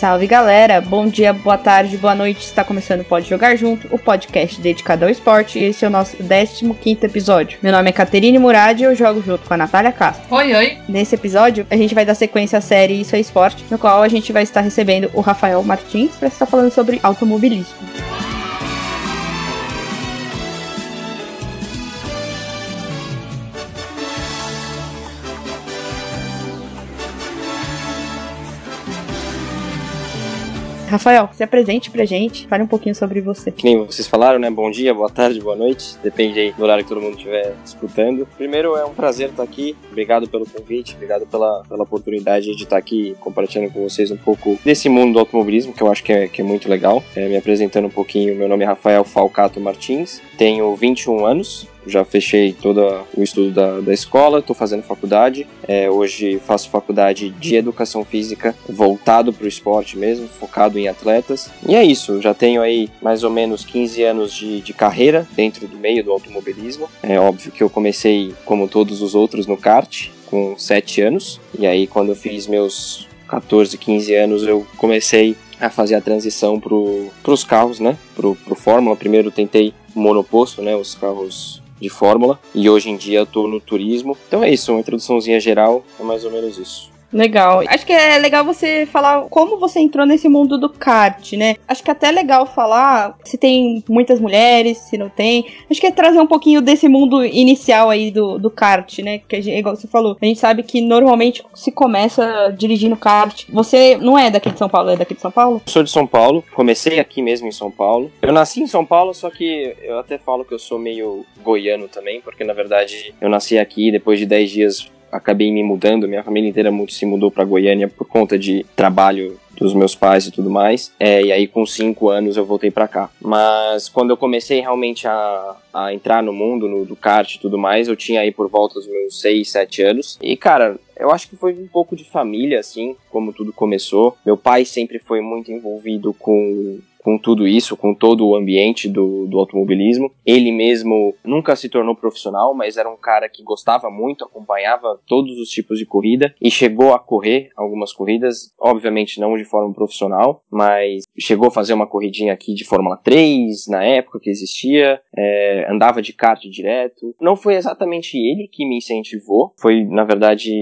Salve galera, bom dia, boa tarde, boa noite. Está começando o Pode Jogar Junto, o podcast dedicado ao esporte. E esse é o nosso 15 episódio. Meu nome é Caterine Murad e eu jogo junto com a Natália Castro. Oi, oi. Nesse episódio, a gente vai dar sequência à série Isso é Esporte, no qual a gente vai estar recebendo o Rafael Martins para estar falando sobre automobilismo. Rafael, se apresente pra gente, fale um pouquinho sobre você. Que nem vocês falaram, né? Bom dia, boa tarde, boa noite. Depende aí do horário que todo mundo estiver escutando. Primeiro, é um prazer estar aqui. Obrigado pelo convite, obrigado pela, pela oportunidade de estar aqui compartilhando com vocês um pouco desse mundo do automobilismo, que eu acho que é, que é muito legal. É, me apresentando um pouquinho, meu nome é Rafael Falcato Martins, tenho 21 anos, já fechei todo o estudo da, da escola, estou fazendo faculdade. É, hoje faço faculdade de educação física voltado para o esporte mesmo, focado em atletas. E é isso, já tenho aí mais ou menos 15 anos de, de carreira dentro do meio do automobilismo. É óbvio que eu comecei, como todos os outros, no kart, com 7 anos. E aí, quando eu fiz meus 14, 15 anos, eu comecei a fazer a transição para os carros, né? Pro, pro Fórmula. Primeiro tentei monoposto, né? Os carros de Fórmula e hoje em dia estou no turismo. Então é isso, uma introduçãozinha geral, é mais ou menos isso. Legal. Acho que é legal você falar como você entrou nesse mundo do kart, né? Acho que é até legal falar se tem muitas mulheres, se não tem. Acho que é trazer um pouquinho desse mundo inicial aí do, do kart, né? Que igual você falou, a gente sabe que normalmente se começa dirigindo kart. Você não é daqui de São Paulo, é daqui de São Paulo? Sou de São Paulo, comecei aqui mesmo em São Paulo. Eu nasci em São Paulo, só que eu até falo que eu sou meio goiano também, porque na verdade eu nasci aqui depois de 10 dias acabei me mudando, minha família inteira muito se mudou para Goiânia por conta de trabalho dos meus pais e tudo mais. É, e aí com cinco anos eu voltei para cá. Mas quando eu comecei realmente a, a entrar no mundo no, do kart e tudo mais, eu tinha aí por volta dos meus seis, sete anos. E cara, eu acho que foi um pouco de família, assim, como tudo começou. Meu pai sempre foi muito envolvido com com tudo isso, com todo o ambiente do, do automobilismo. Ele mesmo nunca se tornou profissional, mas era um cara que gostava muito, acompanhava todos os tipos de corrida e chegou a correr algumas corridas, obviamente não de forma profissional, mas chegou a fazer uma corridinha aqui de Fórmula 3 na época que existia, é, andava de kart direto. Não foi exatamente ele que me incentivou, foi na verdade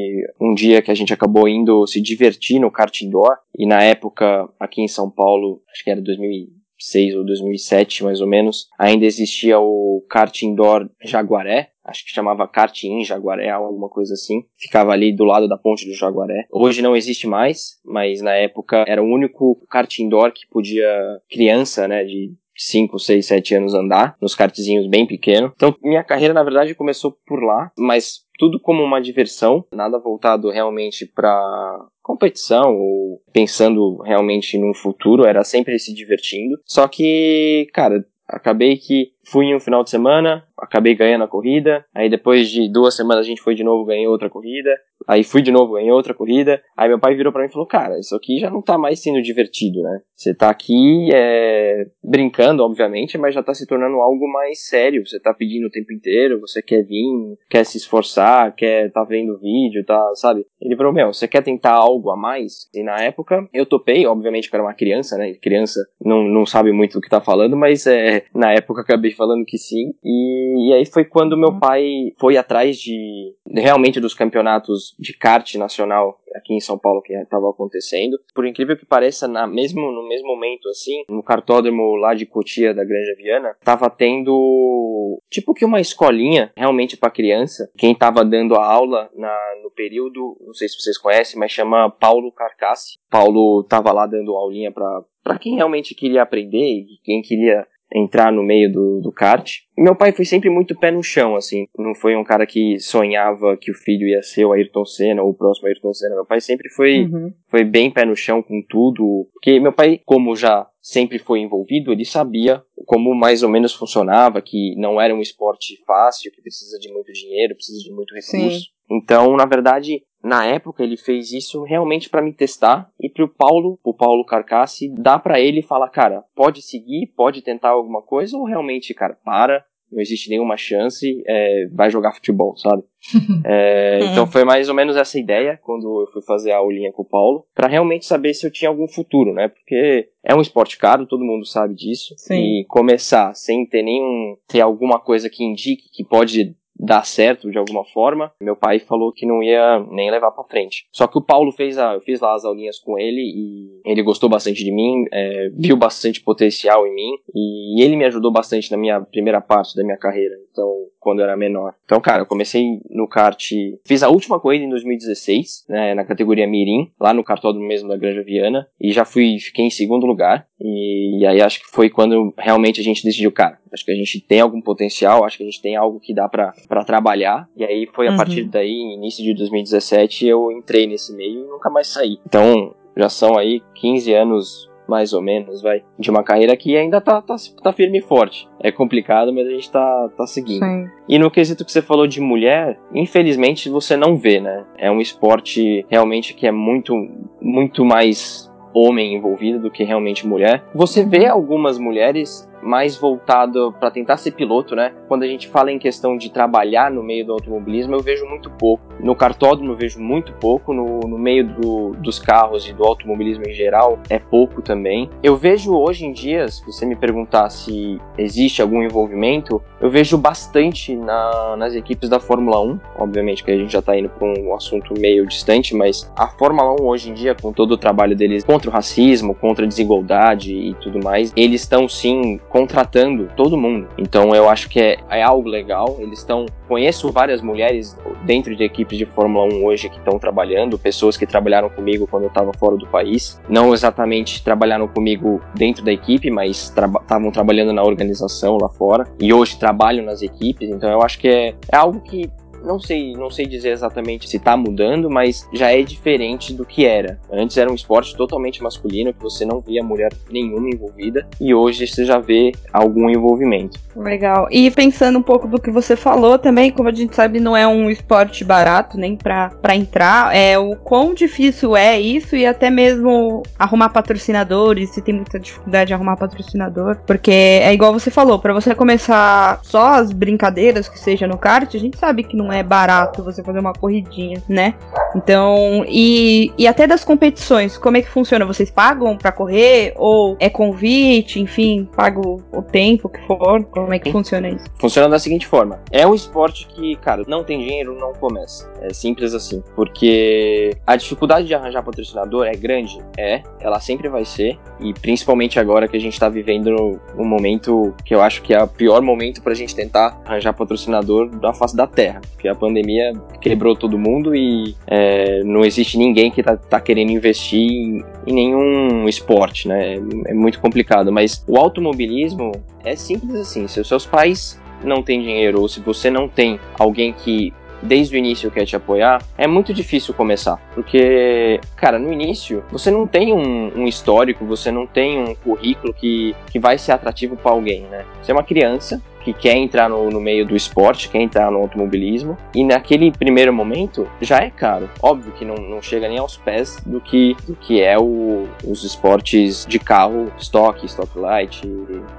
um dia que a gente acabou indo se divertir no kart indoor e na época aqui em São Paulo, acho que era 2000 2006 ou 2007 mais ou menos, ainda existia o kart indoor Jaguaré, acho que chamava kart in Jaguaré, alguma coisa assim. Ficava ali do lado da ponte do Jaguaré. Hoje não existe mais, mas na época era o único kart indoor que podia criança, né, de 5, 6, 7 anos andar, nos kartzinhos bem pequenos. Então, minha carreira, na verdade, começou por lá, mas tudo como uma diversão, nada voltado realmente para competição ou pensando realmente no futuro, era sempre se divertindo. Só que, cara, acabei que fui em um final de semana, acabei ganhando a corrida, aí depois de duas semanas a gente foi de novo, ganhei outra corrida, aí fui de novo, ganhei outra corrida, aí meu pai virou para mim e falou, cara, isso aqui já não tá mais sendo divertido, né? Você tá aqui é, brincando, obviamente, mas já tá se tornando algo mais sério, você tá pedindo o tempo inteiro, você quer vir, quer se esforçar, quer tá vendo vídeo, tá, sabe? Ele falou, meu, você quer tentar algo a mais? E na época eu topei, obviamente que era uma criança, né? Criança não, não sabe muito do que tá falando, mas é, na época acabei falando que sim, e, e aí foi quando meu uhum. pai foi atrás de realmente dos campeonatos de kart nacional aqui em São Paulo que estava acontecendo. Por incrível que pareça, na mesmo no mesmo momento assim, no cartódromo lá de Cotia da Granja Viana, tava tendo tipo que uma escolinha realmente para criança. Quem tava dando a aula na, no período, não sei se vocês conhecem, mas chama Paulo Carcassi. Paulo tava lá dando aulinha para para quem realmente queria aprender e quem queria entrar no meio do, do kart. E meu pai foi sempre muito pé no chão, assim. Não foi um cara que sonhava que o filho ia ser o Ayrton Senna ou o próximo Ayrton Senna. Meu pai sempre foi, uhum. foi bem pé no chão com tudo. Porque meu pai, como já sempre foi envolvido, ele sabia como mais ou menos funcionava, que não era um esporte fácil, que precisa de muito dinheiro, precisa de muito recurso. Sim. Então, na verdade, na época ele fez isso realmente para me testar e pro Paulo, o Paulo Carcassi, dá para ele falar, cara, pode seguir, pode tentar alguma coisa ou realmente, cara, para, não existe nenhuma chance, é, vai jogar futebol, sabe? é, então foi mais ou menos essa ideia quando eu fui fazer a aulinha com o Paulo, para realmente saber se eu tinha algum futuro, né? Porque é um esporte caro, todo mundo sabe disso. Sim. E começar sem ter nenhum, ter alguma coisa que indique que pode dar certo de alguma forma, meu pai falou que não ia nem levar para frente. Só que o Paulo fez a, eu fiz lá as aulinhas com ele e ele gostou bastante de mim, é, viu bastante potencial em mim e ele me ajudou bastante na minha primeira parte da minha carreira. Então, quando eu era menor. Então, cara, eu comecei no kart, fiz a última corrida em 2016, né, na categoria Mirim, lá no cartódromo mesmo da Granja Viana, e já fui, fiquei em segundo lugar. E, e aí acho que foi quando realmente a gente decidiu, cara, acho que a gente tem algum potencial, acho que a gente tem algo que dá para trabalhar. E aí foi a uhum. partir daí, início de 2017, eu entrei nesse meio e nunca mais saí. Então, já são aí 15 anos mais ou menos, vai, de uma carreira que ainda tá, tá, tá firme e forte. É complicado, mas a gente tá, tá seguindo. Sim. E no quesito que você falou de mulher, infelizmente você não vê, né? É um esporte realmente que é muito, muito mais homem envolvido do que realmente mulher. Você vê algumas mulheres mais voltado para tentar ser piloto, né? Quando a gente fala em questão de trabalhar no meio do automobilismo, eu vejo muito pouco. No cartódromo eu vejo muito pouco, no, no meio do, dos carros e do automobilismo em geral é pouco também. Eu vejo hoje em dia, se você me perguntar se existe algum envolvimento, eu vejo bastante na, nas equipes da Fórmula 1, obviamente que a gente já está indo para um assunto meio distante, mas a Fórmula 1 hoje em dia, com todo o trabalho deles contra o racismo, contra a desigualdade e tudo mais, eles estão sim contratando todo mundo. Então eu acho que é, é algo legal. Eles estão. Conheço várias mulheres dentro de equipes de Fórmula 1 hoje que estão trabalhando, pessoas que trabalharam comigo quando eu estava fora do país. Não exatamente trabalharam comigo dentro da equipe, mas estavam tra trabalhando na organização lá fora. E hoje trabalham nas equipes. Então eu acho que é, é algo que não sei, não sei dizer exatamente se tá mudando, mas já é diferente do que era. Antes era um esporte totalmente masculino, que você não via mulher nenhuma envolvida, e hoje você já vê algum envolvimento. Legal. E pensando um pouco do que você falou também, como a gente sabe, não é um esporte barato nem pra entrar, é o quão difícil é isso e até mesmo arrumar patrocinadores, se tem muita dificuldade de arrumar patrocinador, porque é igual você falou, para você começar só as brincadeiras que seja no kart, a gente sabe que não é barato você fazer uma corridinha, né? Então, e, e até das competições, como é que funciona? Vocês pagam para correr ou é convite, enfim, pago o tempo que for? Como é que funciona isso? Funciona da seguinte forma: é um esporte que, cara, não tem dinheiro, não começa. É simples assim. Porque a dificuldade de arranjar patrocinador é grande? É, ela sempre vai ser. E principalmente agora que a gente tá vivendo um momento que eu acho que é o pior momento pra gente tentar arranjar patrocinador da face da terra. Porque a pandemia quebrou todo mundo e é, não existe ninguém que tá, tá querendo investir em, em nenhum esporte, né? É, é muito complicado. Mas o automobilismo é simples assim. Se os seus pais não têm dinheiro ou se você não tem alguém que desde o início quer te apoiar, é muito difícil começar. Porque, cara, no início, você não tem um, um histórico, você não tem um currículo que, que vai ser atrativo para alguém, né? Você é uma criança, que quer entrar no, no, meio do esporte, quer entrar no automobilismo, e naquele primeiro momento já é caro. Óbvio que não, não chega nem aos pés do que, do que é o, os esportes de carro, stock, stock light,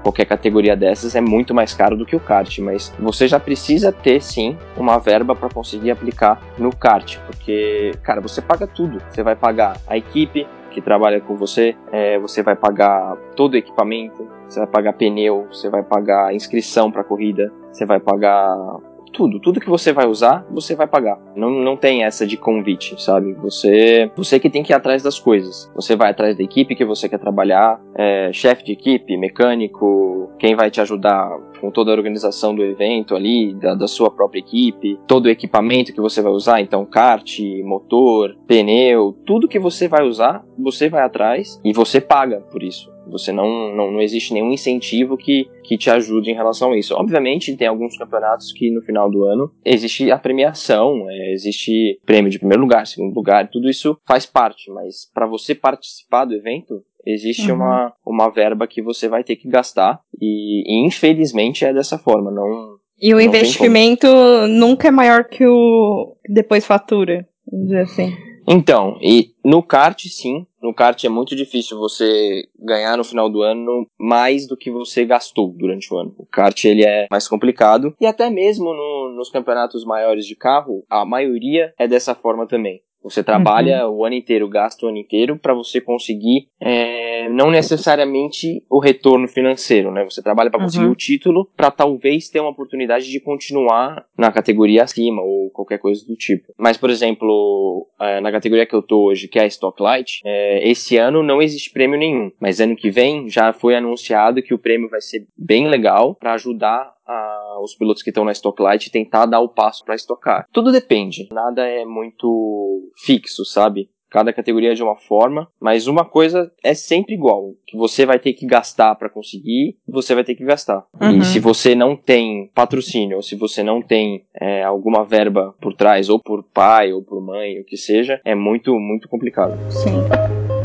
qualquer categoria dessas é muito mais caro do que o kart, mas você já precisa ter sim uma verba para conseguir aplicar no kart, porque, cara, você paga tudo. Você vai pagar a equipe, que trabalha com você, é, você vai pagar todo o equipamento, você vai pagar pneu, você vai pagar inscrição para corrida, você vai pagar tudo, tudo que você vai usar, você vai pagar. Não, não tem essa de convite, sabe? Você, você que tem que ir atrás das coisas. Você vai atrás da equipe que você quer trabalhar, é, chefe de equipe, mecânico, quem vai te ajudar com toda a organização do evento ali, da, da sua própria equipe, todo o equipamento que você vai usar, então kart, motor, pneu, tudo que você vai usar, você vai atrás e você paga por isso. Você não, não, não existe nenhum incentivo que, que te ajude em relação a isso. Obviamente, tem alguns campeonatos que no final do ano existe a premiação, é, existe prêmio de primeiro lugar, segundo lugar, tudo isso faz parte, mas para você participar do evento, existe uhum. uma, uma verba que você vai ter que gastar e, e infelizmente é dessa forma, não. E o investimento nunca é maior que o depois fatura, vamos dizer assim. Então, e no kart sim, No kart é muito difícil você ganhar no final do ano mais do que você gastou durante o ano. O kart ele é mais complicado e até mesmo no, nos campeonatos maiores de carro, a maioria é dessa forma também. Você trabalha uhum. o ano inteiro, gasta o ano inteiro para você conseguir é, não necessariamente o retorno financeiro, né? Você trabalha para conseguir uhum. o título para talvez ter uma oportunidade de continuar na categoria acima ou qualquer coisa do tipo. Mas, por exemplo, é, na categoria que eu tô hoje, que é a Stock Light, é, esse ano não existe prêmio nenhum, mas ano que vem já foi anunciado que o prêmio vai ser bem legal para ajudar a, os pilotos que estão na Stock Light tentar dar o passo para estocar. Tudo depende, nada é muito fixo, sabe? Cada categoria é de uma forma, mas uma coisa é sempre igual, que você vai ter que gastar para conseguir, você vai ter que gastar. Uhum. E se você não tem patrocínio, ou se você não tem é, alguma verba por trás, ou por pai, ou por mãe, o que seja, é muito, muito complicado. Sim.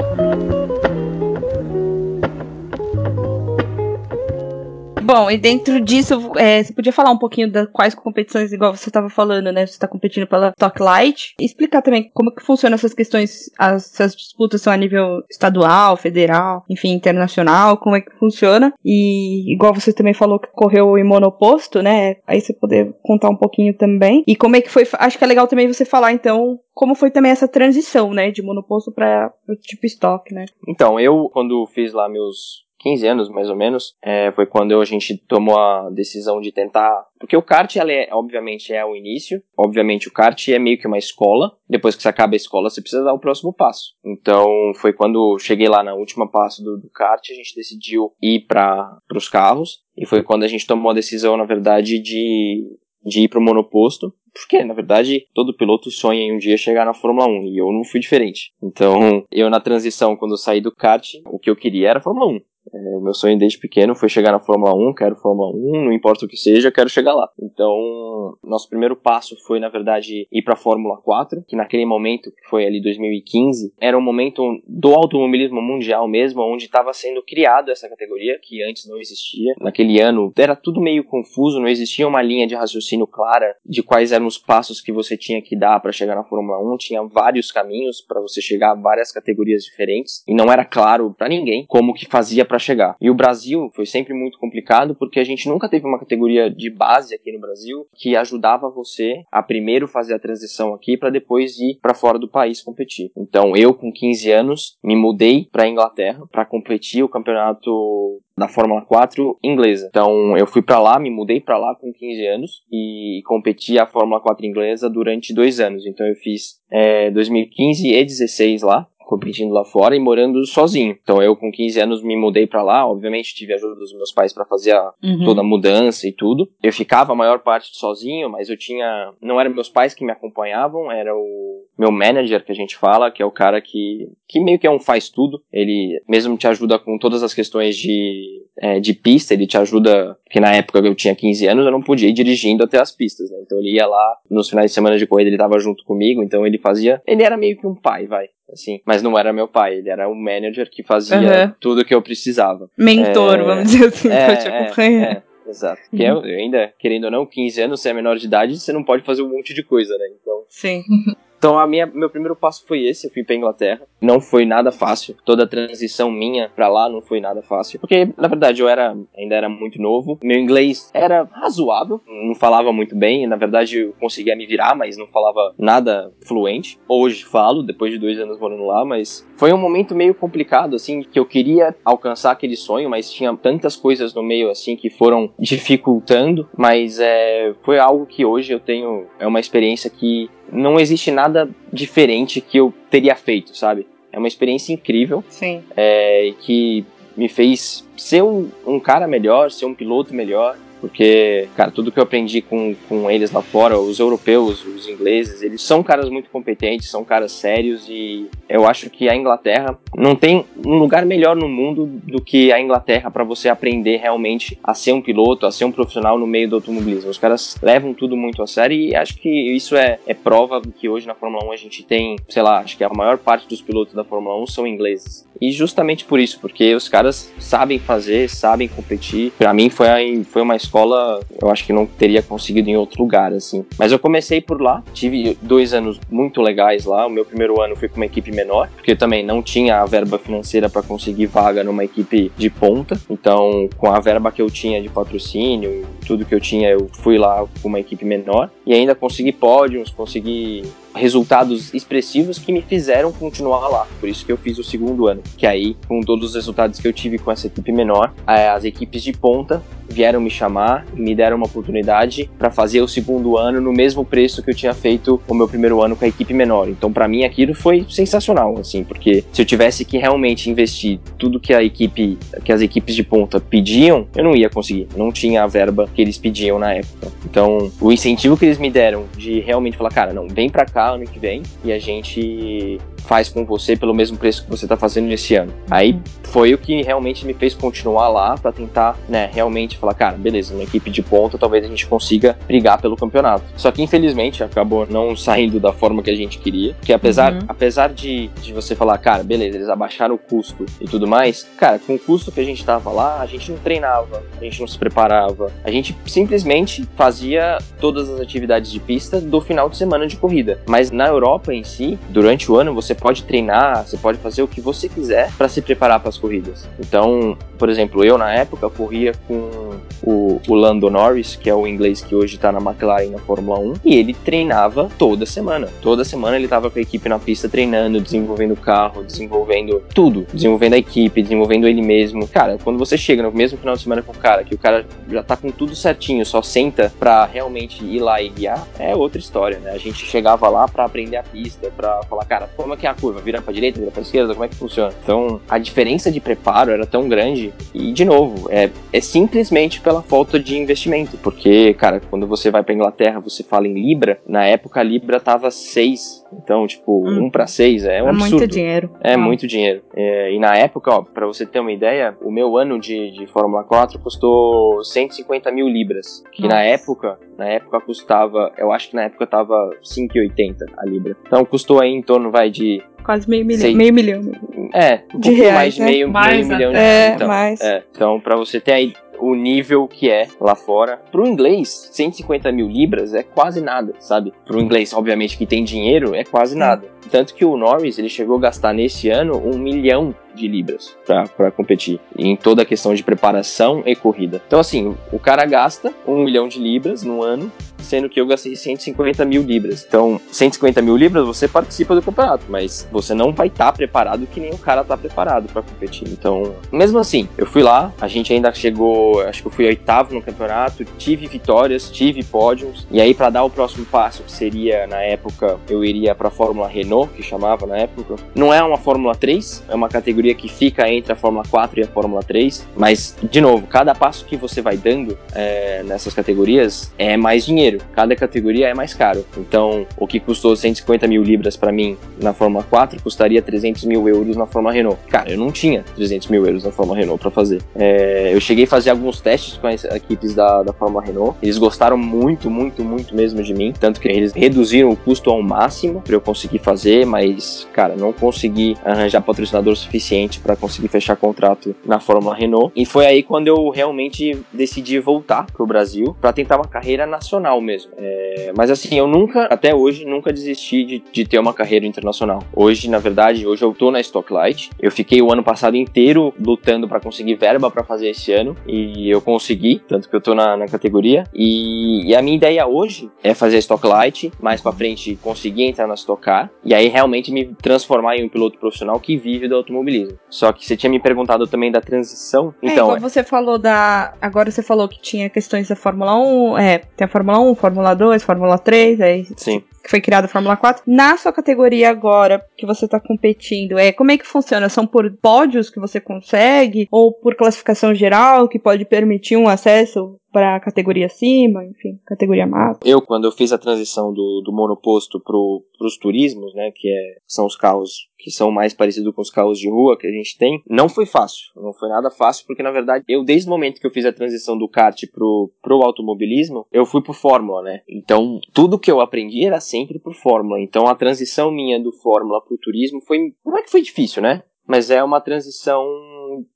Bom, e dentro disso, é, você podia falar um pouquinho das quais competições, igual você estava falando, né? Você está competindo pela Talk Light. Explicar também como que funcionam essas questões, as, essas disputas são a nível estadual, federal, enfim, internacional, como é que funciona. E igual você também falou que correu em monoposto, né? Aí você poder contar um pouquinho também. E como é que foi, acho que é legal também você falar, então, como foi também essa transição, né, de monoposto para tipo estoque, né? Então, eu, quando fiz lá meus 15 anos mais ou menos, é, foi quando a gente tomou a decisão de tentar. Porque o kart, ela é, obviamente, é o início. Obviamente, o kart é meio que uma escola. Depois que você acaba a escola, você precisa dar o próximo passo. Então, foi quando cheguei lá na última passo do, do kart, a gente decidiu ir para os carros. E foi quando a gente tomou a decisão, na verdade, de, de ir para o monoposto. Porque, na verdade, todo piloto sonha em um dia chegar na Fórmula 1 e eu não fui diferente. Então, eu na transição, quando eu saí do kart, o que eu queria era a Fórmula 1. É, o meu sonho desde pequeno foi chegar na Fórmula 1, quero Fórmula 1, não importa o que seja, quero chegar lá. Então, nosso primeiro passo foi, na verdade, ir para a Fórmula 4, que naquele momento, que foi ali 2015, era um momento do automobilismo mundial mesmo, onde estava sendo criado essa categoria, que antes não existia. Naquele ano, era tudo meio confuso, não existia uma linha de raciocínio clara de quais eram os passos que você tinha que dar para chegar na Fórmula 1, tinha vários caminhos para você chegar a várias categorias diferentes, e não era claro para ninguém como que fazia para chegar. E o Brasil foi sempre muito complicado porque a gente nunca teve uma categoria de base aqui no Brasil que ajudava você a primeiro fazer a transição aqui para depois ir para fora do país competir. Então eu com 15 anos me mudei para Inglaterra para competir o campeonato da Fórmula 4 inglesa. Então eu fui para lá, me mudei para lá com 15 anos e competi a Fórmula 4 inglesa durante dois anos. Então eu fiz é, 2015 e 16 lá competindo lá fora e morando sozinho. Então eu com 15 anos me mudei para lá, obviamente tive a ajuda dos meus pais para fazer a, uhum. toda a mudança e tudo. Eu ficava a maior parte sozinho, mas eu tinha, não eram meus pais que me acompanhavam, era o meu manager que a gente fala, que é o cara que que meio que é um faz tudo. Ele mesmo te ajuda com todas as questões de é, de pista, ele te ajuda, porque na época que eu tinha 15 anos eu não podia ir dirigindo até as pistas, né? Então ele ia lá nos finais de semana de corrida, ele tava junto comigo, então ele fazia, ele era meio que um pai, vai assim. Mas não era meu pai, ele era o manager que fazia uhum. tudo que eu precisava. Mentor, é, vamos dizer assim, é, pra te acompanhar. É, é, exato. Porque eu, eu ainda, querendo ou não, 15 anos, você é menor de idade, você não pode fazer um monte de coisa, né? Então. Sim. Então a minha, meu primeiro passo foi esse, eu fui pra Inglaterra. Não foi nada fácil. Toda a transição minha para lá não foi nada fácil. Porque, na verdade, eu era ainda era muito novo. Meu inglês era razoável, não falava muito bem. Na verdade, eu conseguia me virar, mas não falava nada fluente. Hoje falo, depois de dois anos morando lá, mas foi um momento meio complicado, assim, que eu queria alcançar aquele sonho, mas tinha tantas coisas no meio, assim, que foram dificultando. Mas é, foi algo que hoje eu tenho. É uma experiência que não existe nada diferente que eu teria feito, sabe? É uma experiência incrível. Sim. É, que me fez ser um, um cara melhor, ser um piloto melhor. Porque, cara, tudo que eu aprendi com, com eles lá fora, os europeus, os ingleses, eles são caras muito competentes, são caras sérios e eu acho que a Inglaterra não tem um lugar melhor no mundo do que a Inglaterra para você aprender realmente a ser um piloto, a ser um profissional no meio do automobilismo. Os caras levam tudo muito a sério e acho que isso é, é prova que hoje na Fórmula 1 a gente tem, sei lá, acho que a maior parte dos pilotos da Fórmula 1 são ingleses. E justamente por isso, porque os caras sabem fazer, sabem competir. Para mim foi, foi uma escola, eu acho que não teria conseguido em outro lugar, assim. Mas eu comecei por lá, tive dois anos muito legais lá. O meu primeiro ano foi com uma equipe menor, porque também não tinha a verba financeira para conseguir vaga numa equipe de ponta. Então, com a verba que eu tinha de patrocínio, tudo que eu tinha, eu fui lá com uma equipe menor e ainda consegui pódios, consegui resultados expressivos que me fizeram continuar lá. Por isso que eu fiz o segundo ano. Que aí, com todos os resultados que eu tive com essa equipe menor, eh, as equipes de ponta vieram me chamar e me deram uma oportunidade para fazer o segundo ano no mesmo preço que eu tinha feito o meu primeiro ano com a equipe menor. Então, para mim, aquilo foi sensacional, assim, porque se eu tivesse que realmente investir tudo que a equipe, que as equipes de ponta pediam, eu não ia conseguir. Não tinha a verba que eles pediam na época. Então, o incentivo que eles me deram de realmente falar, cara, não, vem para cá ano que vem e a gente faz com você pelo mesmo preço que você está fazendo nesse ano. Aí foi o que realmente me fez continuar lá para tentar, né, realmente falar, cara, beleza, uma equipe de ponta, talvez a gente consiga brigar pelo campeonato. Só que infelizmente acabou não saindo da forma que a gente queria, que apesar, uhum. apesar de, de você falar, cara, beleza, eles abaixaram o custo e tudo mais, cara, com o custo que a gente tava lá, a gente não treinava, a gente não se preparava, a gente simplesmente fazia todas as atividades de pista do final de semana de corrida. Mas na Europa em si, durante o ano você pode treinar, você pode fazer o que você quiser para se preparar para as corridas. Então, por exemplo, eu na época corria com o, o Lando Norris, que é o inglês que hoje está na McLaren na Fórmula 1, e ele treinava toda semana. Toda semana ele estava com a equipe na pista treinando, desenvolvendo o carro, desenvolvendo tudo, desenvolvendo a equipe, desenvolvendo ele mesmo. Cara, quando você chega no mesmo final de semana com o cara, que o cara já tá com tudo certinho, só senta para realmente ir lá e guiar, é outra história, né? A gente chegava lá para aprender a pista, para falar, cara, como é que é a curva? Vira pra direita, vira pra esquerda, como é que funciona? Então, a diferença de preparo era tão grande e, de novo, é, é simplesmente pela falta de investimento, porque, cara, quando você vai pra Inglaterra, você fala em Libra, na época a Libra tava 6, então, tipo, hum. 1 para 6 é um é absurdo. muito dinheiro. É ah. muito dinheiro. É, e na época, ó, pra você ter uma ideia, o meu ano de, de Fórmula 4 custou 150 mil libras, que Nossa. na época, na época custava, eu acho que na época tava 5,80 a libra. Então custou aí em torno, vai, de Quase meio milhão. Meio milhão. É, um de reais, mais de né? meio, mais, meio milhão de é, então, mais. É, então, pra você ter aí o nível que é lá fora. Pro inglês, 150 mil libras é quase nada, sabe? Pro inglês, obviamente, que tem dinheiro, é quase nada. Tanto que o Norris, ele chegou a gastar nesse ano um milhão de libras para competir em toda a questão de preparação e corrida. Então, assim, o cara gasta um milhão de libras no ano, sendo que eu gastei 150 mil libras. Então, 150 mil libras você participa do campeonato, mas você não vai estar tá preparado que nem o cara tá preparado para competir. Então, mesmo assim, eu fui lá, a gente ainda chegou, acho que eu fui oitavo no campeonato, tive vitórias, tive pódios, e aí para dar o próximo passo, que seria na época, eu iria para a Fórmula Renault, que chamava na época. Não é uma Fórmula 3, é uma categoria que fica entre a Fórmula 4 e a Fórmula 3, mas, de novo, cada passo que você vai dando é, nessas categorias é mais dinheiro, cada categoria é mais caro. Então, o que custou 150 mil libras para mim na Fórmula 4 custaria 300 mil euros na Fórmula Renault. Cara, eu não tinha 300 mil euros na Fórmula Renault para fazer. É, eu cheguei a fazer alguns testes com as equipes da, da Fórmula Renault, eles gostaram muito, muito, muito mesmo de mim, tanto que eles reduziram o custo ao máximo para eu conseguir fazer, mas, cara, não consegui arranjar patrocinador suficiente para conseguir fechar contrato na Fórmula Renault. E foi aí quando eu realmente decidi voltar pro Brasil para tentar uma carreira nacional mesmo. É, mas assim, eu nunca, até hoje, nunca desisti de, de, ter uma carreira internacional. Hoje, na verdade, hoje eu tô na Stocklight. Eu fiquei o ano passado inteiro lutando para conseguir verba para fazer esse ano e eu consegui, tanto que eu tô na, na categoria. E, e, a minha ideia hoje é fazer a Stocklight, mais para frente conseguir entrar na Stock Car e aí realmente me transformar em um piloto profissional que vive do automobilismo. Só que você tinha me perguntado também da transição. É, então, é, você falou da. Agora você falou que tinha questões da Fórmula 1. É, tem a Fórmula 1, Fórmula 2, Fórmula 3, aí. Sim que foi criada a Fórmula 4. Na sua categoria agora, que você está competindo, é como é que funciona? São por pódios que você consegue? Ou por classificação geral, que pode permitir um acesso para a categoria acima, enfim, categoria massa. Eu, quando eu fiz a transição do, do monoposto para os turismos, né, que é, são os carros que são mais parecidos com os carros de rua que a gente tem, não foi fácil. Não foi nada fácil, porque na verdade, eu desde o momento que eu fiz a transição do kart pro, pro automobilismo, eu fui pro Fórmula, né? Então, tudo que eu aprendi era sempre por Fórmula. Então, a transição minha do Fórmula pro turismo foi. Não é que foi difícil, né? mas é uma transição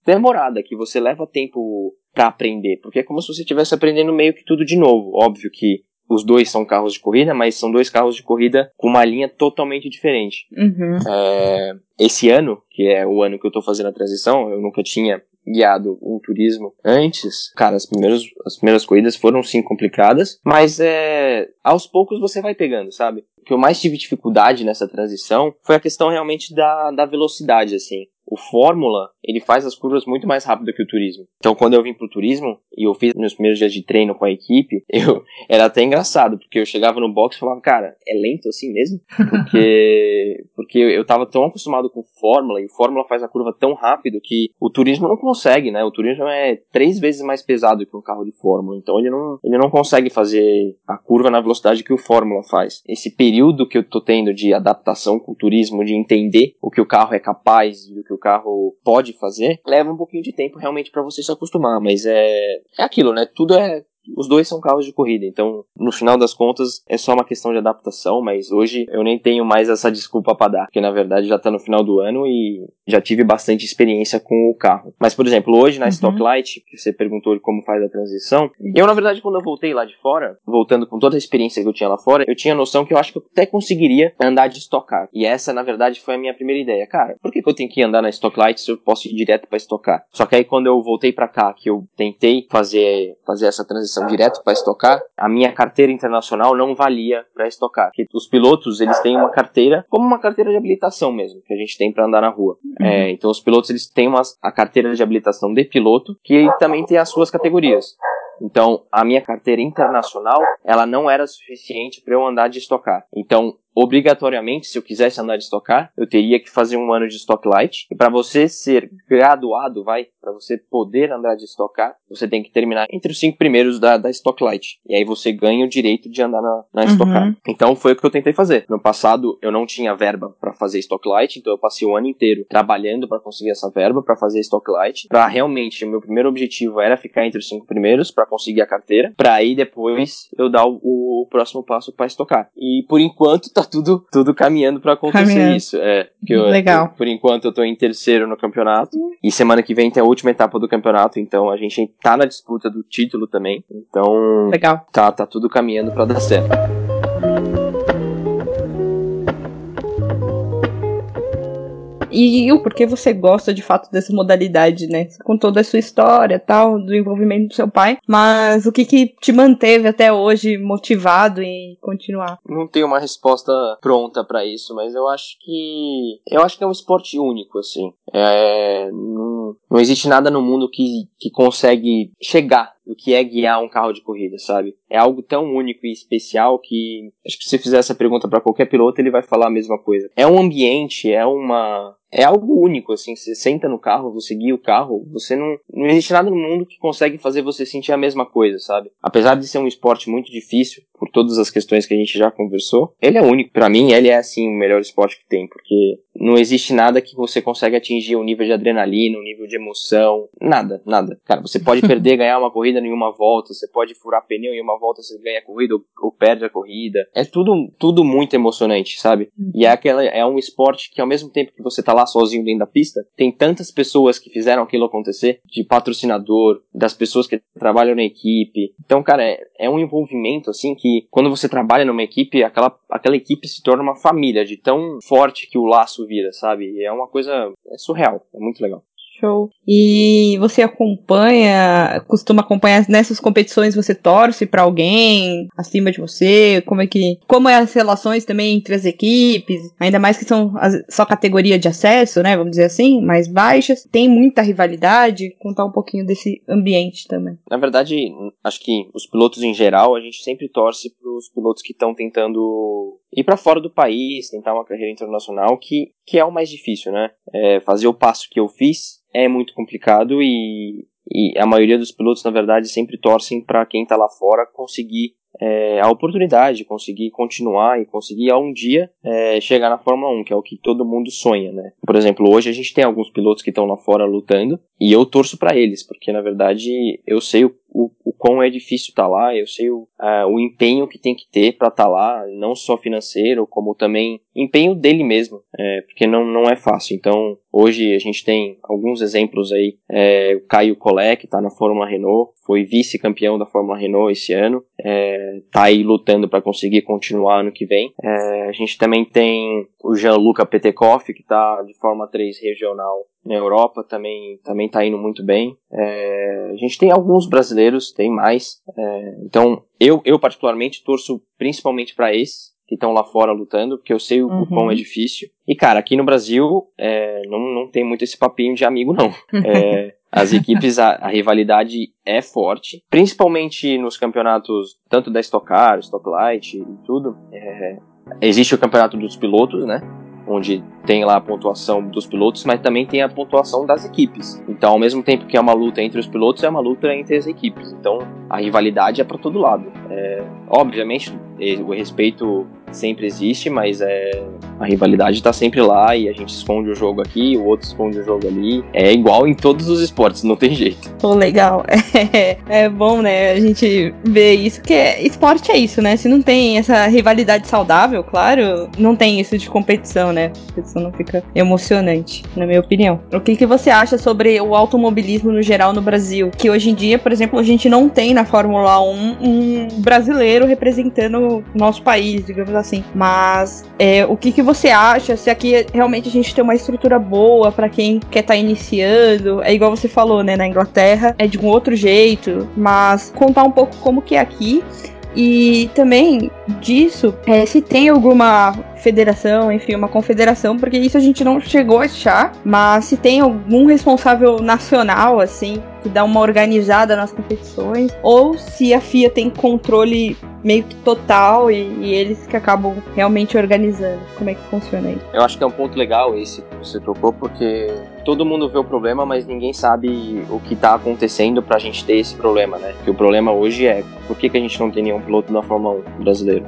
demorada, que você leva tempo para aprender, porque é como se você estivesse aprendendo meio que tudo de novo. Óbvio que os dois são carros de corrida, mas são dois carros de corrida com uma linha totalmente diferente. Uhum. É, esse ano, que é o ano que eu tô fazendo a transição, eu nunca tinha guiado um turismo antes, cara, as primeiras, as primeiras corridas foram sim complicadas, mas é, aos poucos você vai pegando, sabe? O que eu mais tive dificuldade nessa transição foi a questão realmente da, da velocidade, assim o Fórmula, ele faz as curvas muito mais rápido que o turismo. Então, quando eu vim pro turismo e eu fiz meus primeiros dias de treino com a equipe, eu era até engraçado, porque eu chegava no box e falava, cara, é lento assim mesmo? Porque porque eu tava tão acostumado com Fórmula e o Fórmula faz a curva tão rápido que o turismo não consegue, né? O turismo é três vezes mais pesado que um carro de Fórmula, então ele não ele não consegue fazer a curva na velocidade que o Fórmula faz. Esse período que eu tô tendo de adaptação com o turismo, de entender o que o carro é capaz e o que o carro pode fazer, leva um pouquinho de tempo realmente para você se acostumar, mas é, é aquilo, né? Tudo é os dois são carros de corrida, então no final das contas é só uma questão de adaptação, mas hoje eu nem tenho mais essa desculpa para dar, porque na verdade já tá no final do ano e já tive bastante experiência com o carro. Mas por exemplo, hoje na uhum. Stocklight, que você perguntou como faz a transição, eu na verdade quando eu voltei lá de fora, voltando com toda a experiência que eu tinha lá fora, eu tinha noção que eu acho que eu até conseguiria andar de estocar. E essa na verdade foi a minha primeira ideia. Cara, por que, que eu tenho que andar na Stocklight se eu posso ir direto para estocar? Só que aí quando eu voltei para cá, que eu tentei fazer fazer essa transição transição direto para estocar, a minha carteira internacional não valia para estocar. Porque os pilotos, eles têm uma carteira, como uma carteira de habilitação mesmo, que a gente tem para andar na rua. Uhum. É, então os pilotos, eles têm uma, a carteira de habilitação de piloto, que também tem as suas categorias. Então, a minha carteira internacional, ela não era suficiente para eu andar de estocar. Então, obrigatoriamente, se eu quisesse andar de estocar, eu teria que fazer um ano de Stock Light. E para você ser graduado, vai, para você poder andar de estocar, você tem que terminar entre os cinco primeiros da, da Stock Light. E aí você ganha o direito de andar na, na uhum. estocar. Então foi o que eu tentei fazer. No passado eu não tinha verba para fazer Stock Light, então eu passei o ano inteiro trabalhando para conseguir essa verba para fazer Stock Light. Para realmente, o meu primeiro objetivo era ficar entre os cinco primeiros para conseguir a carteira, para aí depois eu dar o, o próximo passo para estocar. E por enquanto tá tudo, tudo caminhando para acontecer caminhando. isso. É, eu, Legal. Eu, por enquanto eu tô em terceiro no campeonato. E semana que vem tem a última etapa do campeonato, então a gente tá na disputa do título também. Então. Legal. Tá, tá tudo caminhando para dar certo. E o porquê você gosta de fato dessa modalidade, né? Com toda a sua história tal, do envolvimento do seu pai, mas o que, que te manteve até hoje motivado em continuar? Não tenho uma resposta pronta para isso, mas eu acho que. Eu acho que é um esporte único, assim. É, não, não existe nada no mundo que, que consegue chegar do que é guiar um carro de corrida, sabe? É algo tão único e especial que acho que se fizer essa pergunta para qualquer piloto, ele vai falar a mesma coisa. É um ambiente, é uma é algo único, assim, você senta no carro, você guia o carro, você não, não existe nada no mundo que consegue fazer você sentir a mesma coisa, sabe? Apesar de ser um esporte muito difícil, por todas as questões que a gente já conversou, ele é único. para mim, ele é, assim, o melhor esporte que tem, porque não existe nada que você consegue atingir o nível de adrenalina, o um nível de emoção, nada, nada. Cara, você pode perder, ganhar uma corrida em uma volta, você pode furar pneu em uma volta, você ganha a corrida ou, ou perde a corrida. É tudo, tudo muito emocionante, sabe? E é aquela, é um esporte que ao mesmo tempo que você tá lá sozinho dentro da pista, tem tantas pessoas que fizeram aquilo acontecer, de patrocinador, das pessoas que trabalham na equipe. Então, cara, é, é um envolvimento assim que quando você trabalha numa equipe, aquela, aquela equipe se torna uma família, de tão forte que o laço vira, sabe? É uma coisa é surreal, é muito legal. Show. E você acompanha, costuma acompanhar nessas competições, você torce para alguém acima de você? Como é que, como é as relações também entre as equipes? Ainda mais que são as, só categoria de acesso, né, vamos dizer assim, mais baixas. Tem muita rivalidade, contar um pouquinho desse ambiente também. Na verdade, acho que os pilotos em geral, a gente sempre torce para os pilotos que estão tentando ir para fora do país, tentar uma carreira internacional, que, que é o mais difícil, né? É fazer o passo que eu fiz é muito complicado e, e a maioria dos pilotos, na verdade, sempre torcem para quem está lá fora conseguir é, a oportunidade, conseguir continuar e conseguir um dia é, chegar na Fórmula 1, que é o que todo mundo sonha, né? Por exemplo, hoje a gente tem alguns pilotos que estão lá fora lutando e eu torço para eles, porque na verdade eu sei o, o, o quão é difícil estar tá lá, eu sei o, uh, o empenho que tem que ter para estar tá lá, não só financeiro, como também empenho dele mesmo, é, porque não, não é fácil. Então, hoje a gente tem alguns exemplos aí, é, o Caio Collet, que está na Fórmula Renault, foi vice-campeão da Fórmula Renault esse ano, é, tá aí lutando para conseguir continuar ano que vem. É, a gente também tem o Jean-Luca Petekoff, que está de Fórmula 3 regional na Europa, também também está indo muito bem. É, a gente tem alguns brasileiros, tem mais. É, então, eu, eu particularmente torço principalmente para esses que estão lá fora lutando, porque eu sei o, uhum. quão é difícil. E, cara, aqui no Brasil, é, não, não tem muito esse papinho de amigo, não. É, as equipes, a, a, rivalidade é forte, principalmente nos campeonatos, tanto da Stock Car, Stock Light e tudo. É, existe o campeonato dos pilotos, né? Onde tem lá a pontuação dos pilotos, mas também tem a pontuação das equipes. Então, ao mesmo tempo que é uma luta entre os pilotos, é uma luta entre as equipes. Então, a rivalidade é para todo lado. É, obviamente, o respeito sempre existe, mas é a rivalidade está sempre lá e a gente esconde o jogo aqui, o outro esconde o jogo ali. É igual em todos os esportes, não tem jeito. Pô, legal. É, é bom, né, a gente ver isso, que esporte é isso, né? Se não tem essa rivalidade saudável, claro, não tem isso de competição, né? Isso não fica emocionante, na minha opinião. O que, que você acha sobre o automobilismo no geral no Brasil? Que hoje em dia, por exemplo, a gente não tem na Fórmula 1 um brasileiro representando o nosso país, digamos assim. Mas é, o que, que você acha? Se aqui realmente a gente tem uma estrutura boa para quem quer estar tá iniciando? É igual você falou, né? Na Inglaterra é de um outro jeito, mas contar um pouco como que é aqui. E também disso, é, se tem alguma federação, enfim, uma confederação, porque isso a gente não chegou a achar, mas se tem algum responsável nacional, assim, que dá uma organizada nas competições, ou se a FIA tem controle meio que total e, e, eles que acabam realmente organizando. Como é que funciona isso? Eu acho que é um ponto legal esse que você tocou, porque todo mundo vê o problema, mas ninguém sabe o que está acontecendo para a gente ter esse problema, né? Que o problema hoje é por que, que a gente não tem nenhum piloto da Fórmula 1 brasileiro?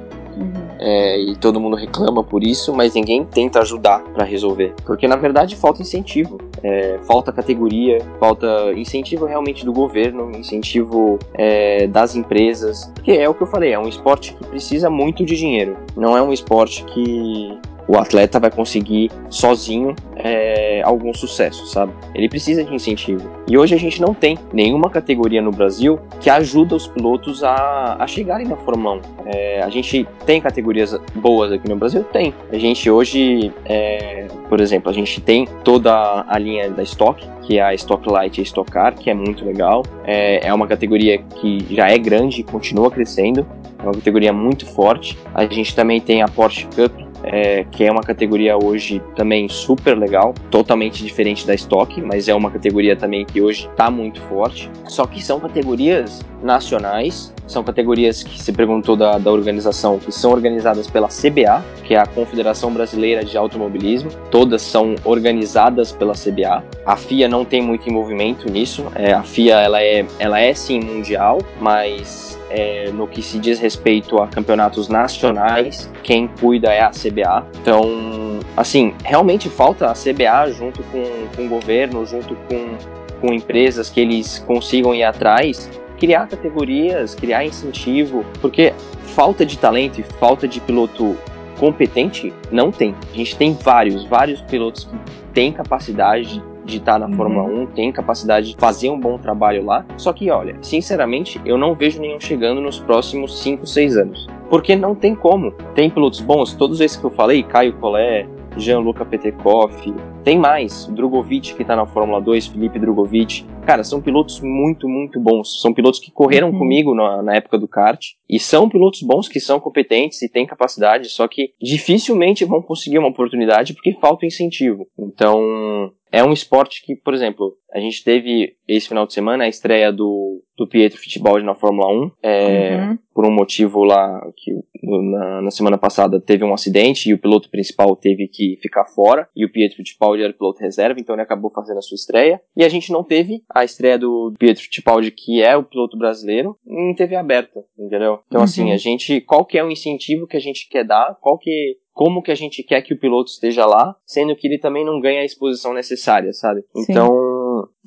É, e todo mundo reclama por isso, mas ninguém tenta ajudar para resolver. Porque na verdade falta incentivo, é, falta categoria, falta incentivo realmente do governo, incentivo é, das empresas. Porque é o que eu falei, é um esporte que precisa muito de dinheiro. Não é um esporte que o atleta vai conseguir sozinho é, algum sucesso, sabe? Ele precisa de incentivo. E hoje a gente não tem nenhuma categoria no Brasil que ajuda os pilotos a, a chegarem na Fórmula 1. É, a gente tem categorias boas aqui no Brasil? Tem. A gente hoje, é, por exemplo, a gente tem toda a linha da Stock, que é a Stock Light e a Stock Car, que é muito legal. É, é uma categoria que já é grande e continua crescendo. É uma categoria muito forte. A gente também tem a Porsche Cup, é, que é uma categoria hoje também super legal, totalmente diferente da Stock, mas é uma categoria também que hoje está muito forte. Só que são categorias nacionais, são categorias que se perguntou da, da organização, que são organizadas pela CBA, que é a Confederação Brasileira de Automobilismo. Todas são organizadas pela CBA. A FIA não tem muito envolvimento nisso. É, a FIA ela é, ela é sim mundial, mas é, no que se diz respeito a campeonatos nacionais, quem cuida é a CBA. Então, assim, realmente falta a CBA junto com, com o governo, junto com, com empresas que eles consigam ir atrás, criar categorias, criar incentivo, porque falta de talento e falta de piloto competente não tem. A gente tem vários, vários pilotos que têm capacidade de estar na uhum. Fórmula 1, tem capacidade de fazer um bom trabalho lá. Só que, olha, sinceramente, eu não vejo nenhum chegando nos próximos 5, 6 anos. Porque não tem como. Tem pilotos bons, todos esses que eu falei, Caio Collet, Jean-Luca Petekoff, tem mais, Drogovic que tá na Fórmula 2, Felipe Drogovic. Cara, são pilotos muito, muito bons. São pilotos que correram uhum. comigo na, na, época do kart. E são pilotos bons que são competentes e têm capacidade, só que dificilmente vão conseguir uma oportunidade porque falta incentivo. Então, é um esporte que, por exemplo, a gente teve esse final de semana a estreia do, do Pietro Fittipaldi na Fórmula 1, é, uhum. por um motivo lá que na, na, semana passada teve um acidente e o piloto principal teve que ficar fora, e o Pietro Fittipaldi era o piloto reserva, então ele acabou fazendo a sua estreia. E a gente não teve a estreia do Pietro Fittipaldi, que é o piloto brasileiro, em TV aberta, entendeu? Então, assim, uhum. assim, a gente, qual que é o incentivo que a gente quer dar, qual que como que a gente quer que o piloto esteja lá, sendo que ele também não ganha a exposição necessária, sabe? Sim. Então,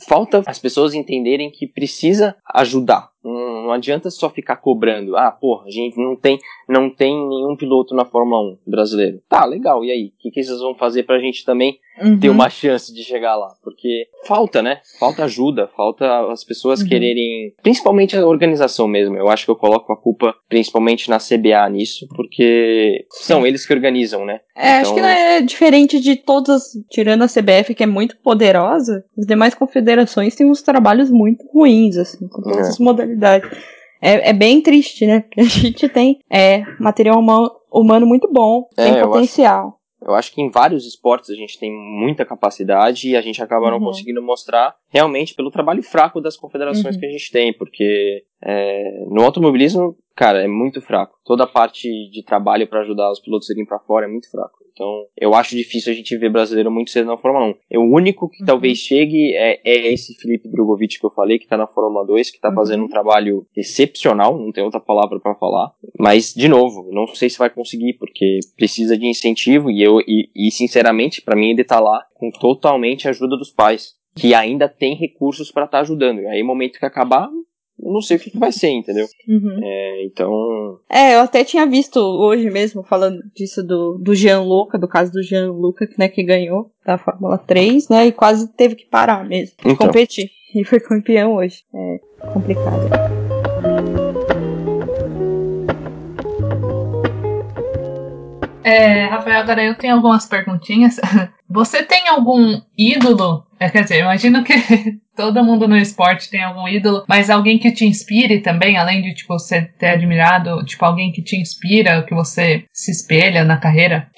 falta as pessoas entenderem que precisa ajudar. Não, adianta só ficar cobrando. Ah, porra, a gente não tem, não tem nenhum piloto na Fórmula 1 brasileiro. Tá, legal, e aí? O que, que vocês vão fazer pra gente também uhum. ter uma chance de chegar lá? Porque falta, né? Falta ajuda, falta as pessoas uhum. quererem. Principalmente a organização mesmo. Eu acho que eu coloco a culpa principalmente na CBA nisso, porque são eles que organizam, né? É, então... acho que não é diferente de todas, tirando a CBF, que é muito poderosa, as demais confederações têm uns trabalhos muito ruins, assim, com todas é. as modalidades é, é bem triste, né? Porque a gente tem é, material humano, humano muito bom, é, tem potencial. Eu acho, que em vários esportes a gente tem muita capacidade e a gente acaba não uhum. conseguindo mostrar realmente pelo trabalho fraco das confederações uhum. que a gente tem, porque é, no automobilismo, cara, é muito fraco. Toda a parte de trabalho para ajudar os pilotos a irem para fora é muito fraco. Então, eu acho difícil a gente ver brasileiro muito cedo na Fórmula 1. É, o único que uhum. talvez chegue é, é, esse Felipe Drogovic que eu falei, que tá na Fórmula 2, que tá uhum. fazendo um trabalho excepcional, não tem outra palavra para falar. Mas, de novo, não sei se vai conseguir, porque precisa de incentivo e eu, e, e sinceramente, para mim ele tá lá com totalmente a ajuda dos pais, que ainda tem recursos para estar tá ajudando. E aí, momento que acabar, não sei o que, que vai ser, entendeu? Uhum. É, então. É, eu até tinha visto hoje mesmo, falando disso do, do Jean Luca, do caso do Jean Luca, né, que ganhou da Fórmula 3, né, e quase teve que parar mesmo, de então. competir. E foi campeão hoje. É complicado. É, Rafael, agora eu tenho algumas perguntinhas. Você tem algum ídolo? É, quer dizer, imagino que todo mundo no esporte tem algum ídolo, mas alguém que te inspire também, além de tipo você ter admirado, tipo alguém que te inspira, que você se espelha na carreira?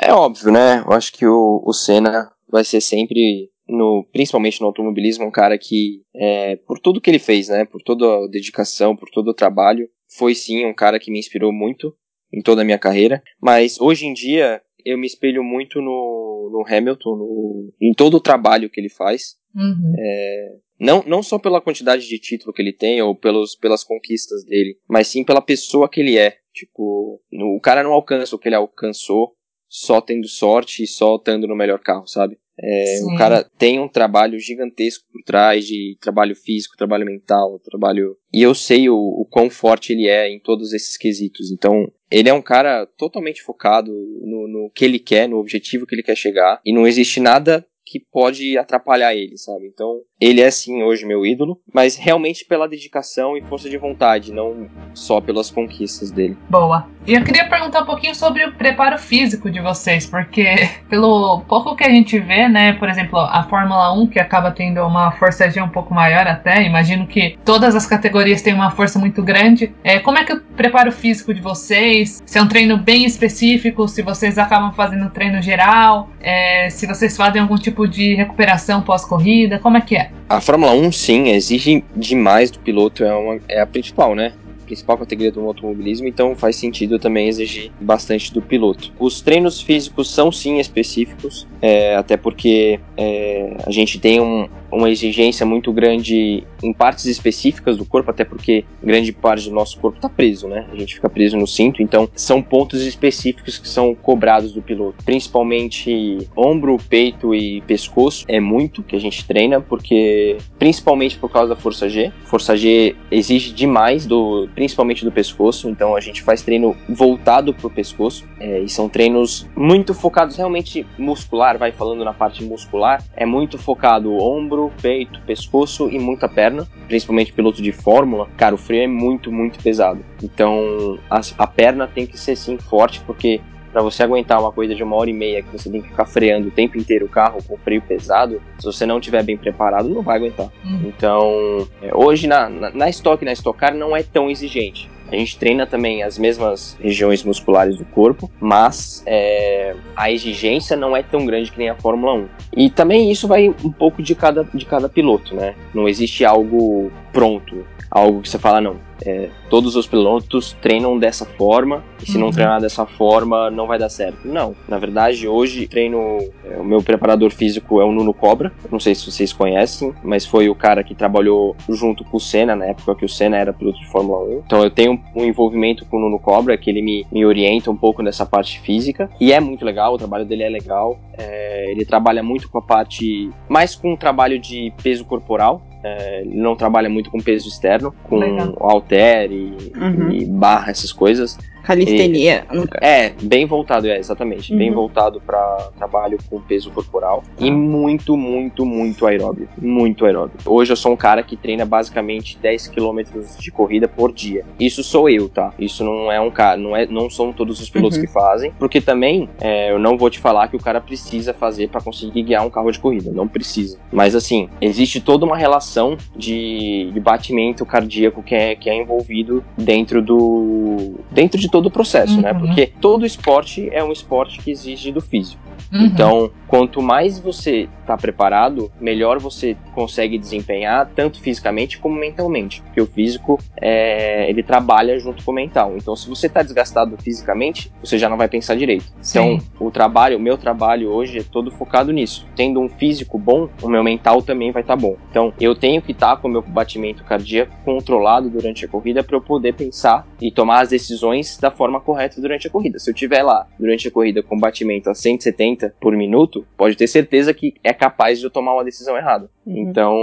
É óbvio, né? Eu acho que o, o Senna vai ser sempre no, principalmente no automobilismo, um cara que, é, por tudo que ele fez, né, por toda a dedicação, por todo o trabalho, foi sim um cara que me inspirou muito em toda a minha carreira. Mas hoje em dia eu me espelho muito no, no Hamilton, no, em todo o trabalho que ele faz. Uhum. É, não, não só pela quantidade de título que ele tem ou pelos, pelas conquistas dele, mas sim pela pessoa que ele é. Tipo, no, o cara não alcança o que ele alcançou só tendo sorte e só estando no melhor carro, sabe? É, o cara tem um trabalho gigantesco por trás de trabalho físico, trabalho mental, trabalho. E eu sei o, o quão forte ele é em todos esses quesitos. Então, ele é um cara totalmente focado no, no que ele quer, no objetivo que ele quer chegar. E não existe nada que pode atrapalhar ele, sabe? Então, ele é sim hoje meu ídolo, mas realmente pela dedicação e força de vontade, não só pelas conquistas dele. Boa. E eu queria perguntar um pouquinho sobre o preparo físico de vocês, porque pelo pouco que a gente vê, né, por exemplo, a Fórmula 1 que acaba tendo uma força G um pouco maior até, imagino que todas as categorias têm uma força muito grande. É, como é que é o preparo físico de vocês? Se é um treino bem específico, se vocês acabam fazendo treino geral, é, se vocês fazem algum tipo tipo de recuperação pós-corrida? Como é que é? A Fórmula 1, sim, exige demais do piloto, é, uma, é a principal, né? principal categoria do automobilismo, então faz sentido também exigir bastante do piloto. Os treinos físicos são sim específicos, é, até porque é, a gente tem um, uma exigência muito grande em partes específicas do corpo, até porque grande parte do nosso corpo está preso, né? A gente fica preso no cinto, então são pontos específicos que são cobrados do piloto, principalmente ombro, peito e pescoço. É muito que a gente treina, porque principalmente por causa da força G. Força G exige demais do, principalmente do pescoço, então a gente faz treino voltado pro pescoço é, e são treinos muito focados realmente muscular, vai falando na parte muscular, é muito focado ombro peito, pescoço e muita perna, principalmente piloto de fórmula, cara, o freio é muito, muito pesado. Então a, a perna tem que ser sim forte, porque para você aguentar uma coisa de uma hora e meia que você tem que ficar freando o tempo inteiro o carro com freio pesado, se você não estiver bem preparado, não vai aguentar. Uhum. Então, é, hoje na, na, na Stock na Stock Car não é tão exigente. A gente treina também as mesmas regiões musculares do corpo, mas é, a exigência não é tão grande que nem a Fórmula 1. E também isso vai um pouco de cada, de cada piloto, né? Não existe algo pronto algo que você fala, não, é, todos os pilotos treinam dessa forma, e se uhum. não treinar dessa forma, não vai dar certo. Não. Na verdade, hoje treino. É, o meu preparador físico é o Nuno Cobra. Não sei se vocês conhecem, mas foi o cara que trabalhou junto com o Senna, na época que o Senna era piloto de Fórmula 1. Então eu tenho um envolvimento com o Nuno Cobra, que ele me, me orienta um pouco nessa parte física. E é muito legal, o trabalho dele é legal. É, ele trabalha muito com a parte. mais com o trabalho de peso corporal. É, ele não trabalha muito com peso externo, com Legal. halter e, uhum. e barra, essas coisas. Calistenia. E, é, bem voltado, é, exatamente. Uhum. Bem voltado para trabalho com peso corporal. E muito, muito, muito aeróbio. Muito aeróbio. Hoje eu sou um cara que treina basicamente 10 km de corrida por dia. Isso sou eu, tá? Isso não é um cara, não, é, não são todos os pilotos uhum. que fazem. Porque também, é, eu não vou te falar que o cara precisa fazer para conseguir guiar um carro de corrida. Não precisa. Mas assim, existe toda uma relação de, de batimento cardíaco que é, que é envolvido dentro do. dentro de todo o processo, né? uhum. né? Porque todo esporte é um esporte que exige do físico. Uhum. Então, quanto mais você está preparado, melhor você consegue desempenhar, tanto fisicamente como mentalmente. Porque o físico, é, ele trabalha junto com o mental. Então, se você está desgastado fisicamente, você já não vai pensar direito. Sim. Então, o trabalho, o meu trabalho hoje é todo focado nisso. Tendo um físico bom, o meu mental também vai estar tá bom. Então, eu tenho que estar tá com o meu batimento cardíaco controlado durante a corrida para eu poder pensar e tomar as decisões da forma correta durante a corrida. Se eu tiver lá durante a corrida com batimento a 170 por minuto, pode ter certeza que é capaz de eu tomar uma decisão errada. Uhum. Então,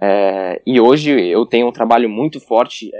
é, e hoje eu tenho um trabalho muito forte é,